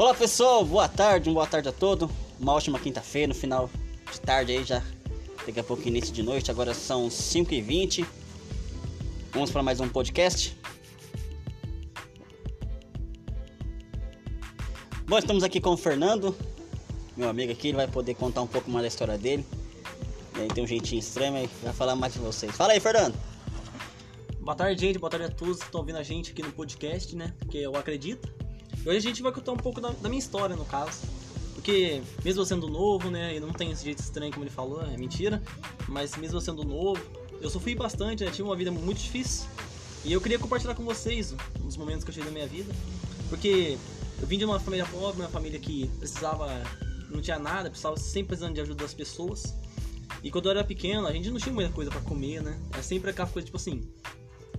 Olá pessoal, boa tarde, uma boa tarde a todos. Uma ótima quinta-feira, no final de tarde aí já. Daqui a pouco início de noite, agora são 5h20. Vamos para mais um podcast. Bom, estamos aqui com o Fernando, meu amigo aqui, ele vai poder contar um pouco mais da história dele. E aí tem um jeitinho estranho, mas vai falar mais de vocês. Fala aí, Fernando! Boa tarde, gente. Boa tarde a todos que estão ouvindo a gente aqui no podcast, né? Que eu acredito. Hoje a gente vai contar um pouco da, da, minha história, no caso. Porque, mesmo sendo novo, né? E não tem esse jeito estranho como ele falou, é mentira. Mas mesmo sendo novo, eu sofri bastante, né? Tive uma vida muito difícil. E eu queria compartilhar com vocês os momentos que eu tive na minha vida. Porque eu vim de uma família pobre, uma família que precisava, não tinha nada, precisava sempre precisando de ajuda das pessoas. E quando eu era pequeno, a gente não tinha muita coisa para comer, né? É sempre aquela coisa tipo assim.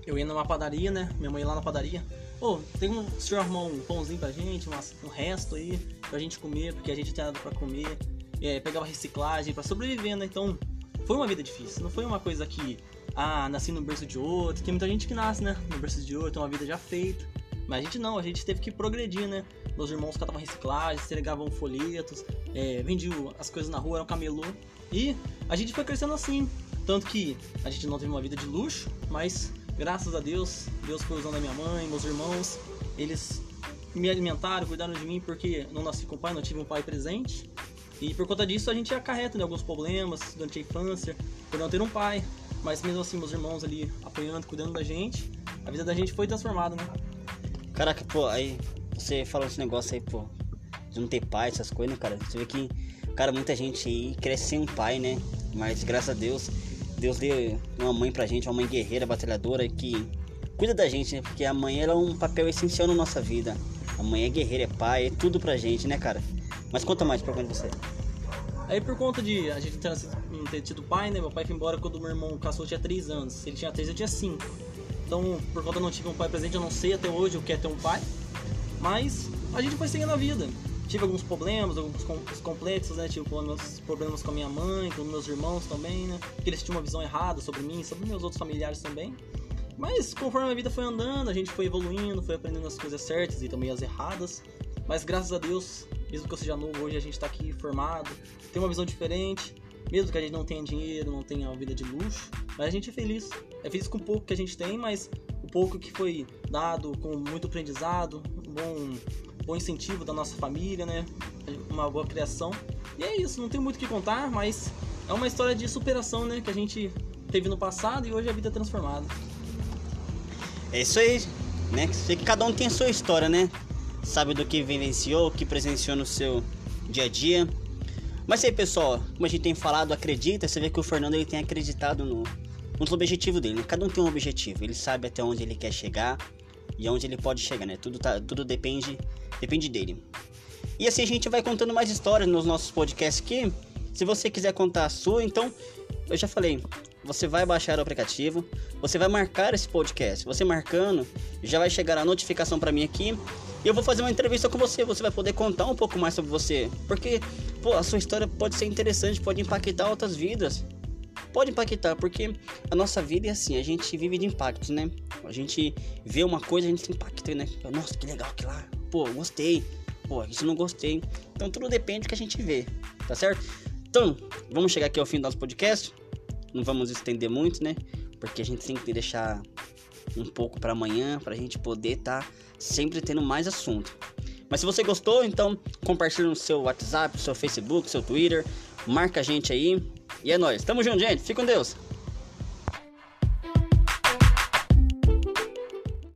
Eu ia numa padaria, né? Minha mãe ia lá na padaria. Ô, oh, tem um senhor arrumar um pãozinho pra gente, um resto aí pra gente comer, porque a gente não tinha nada pra comer. É, pegava reciclagem para sobreviver, né? Então, foi uma vida difícil. Não foi uma coisa que, ah, nasci no berço de ouro. Tem muita gente que nasce, né? No berço de ouro, tem uma vida já feita. Mas a gente não, a gente teve que progredir, né? Meus irmãos catavam reciclagem, entregavam folhetos, é, vendiam as coisas na rua, era um camelô. E a gente foi crescendo assim. Tanto que a gente não teve uma vida de luxo, mas graças a Deus, Deus foi usando a minha mãe, meus irmãos, eles me alimentaram, cuidaram de mim porque não nasci com pai, não tive um pai presente. E por conta disso a gente acarreta né, alguns problemas durante a infância, por não ter um pai. Mas mesmo assim, meus irmãos ali apoiando, cuidando da gente, a vida da gente foi transformada, né? Caraca, pô, aí você falou esse negócio aí, pô, de não ter pai, essas coisas, né, cara? Você vê que, cara, muita gente aí cresce sem um pai, né? Mas graças a Deus, Deus deu uma mãe pra gente, uma mãe guerreira, batalhadora, que cuida da gente, né? Porque a mãe ela é um papel essencial na nossa vida. A mãe é guerreira, é pai, é tudo pra gente, né, cara? Mas conta mais pra você. Aí por conta de a gente não ter tido pai, né? Meu pai foi embora quando meu irmão caçou tinha 3 anos. Se ele tinha 3, eu tinha 5. Então, por conta de não tive um pai presente, eu não sei até hoje o que é ter um pai. Mas a gente foi seguindo a vida. Tive alguns problemas, alguns complexos, né? Tive problemas, problemas com a minha mãe, com meus irmãos também, né? Porque eles tinham uma visão errada sobre mim, sobre meus outros familiares também. Mas conforme a vida foi andando, a gente foi evoluindo, foi aprendendo as coisas certas e também as erradas. Mas graças a Deus, mesmo que eu seja novo hoje, a gente está aqui formado, tem uma visão diferente. Mesmo que a gente não tenha dinheiro, não tenha uma vida de luxo, mas a gente é feliz. É feliz com o pouco que a gente tem, mas o pouco que foi dado com muito aprendizado, um bom, bom incentivo da nossa família, né? Uma boa criação. E é isso, não tem muito o que contar, mas é uma história de superação, né? Que a gente teve no passado e hoje a vida é transformada. É isso aí, né? Que cada um tem a sua história, né? Sabe do que vivenciou, o que presenciou no seu dia a dia. Mas aí, pessoal, como a gente tem falado, acredita, você vê que o Fernando ele tem acreditado no, no objetivo dele. Né? Cada um tem um objetivo, ele sabe até onde ele quer chegar e aonde ele pode chegar, né? Tudo, tá, tudo depende, depende dele. E assim a gente vai contando mais histórias nos nossos podcasts aqui. Se você quiser contar a sua, então, eu já falei, você vai baixar o aplicativo, você vai marcar esse podcast. Você marcando, já vai chegar a notificação para mim aqui. E eu vou fazer uma entrevista com você, você vai poder contar um pouco mais sobre você. Porque, pô, a sua história pode ser interessante, pode impactar outras vidas pode impactar, porque a nossa vida é assim, a gente vive de impactos, né? A gente vê uma coisa, a gente se impacta, né? Nossa, que legal que lá. Pô, gostei. Pô, isso não gostei. Então tudo depende do que a gente vê, tá certo? Então, vamos chegar aqui ao fim do nosso podcast. Não vamos estender muito, né? Porque a gente tem que deixar um pouco para amanhã, pra gente poder estar tá sempre tendo mais assunto. Mas se você gostou, então compartilhe no seu WhatsApp, seu Facebook, seu Twitter, marca a gente aí, e é nóis. Tamo junto, gente. Fique com Deus.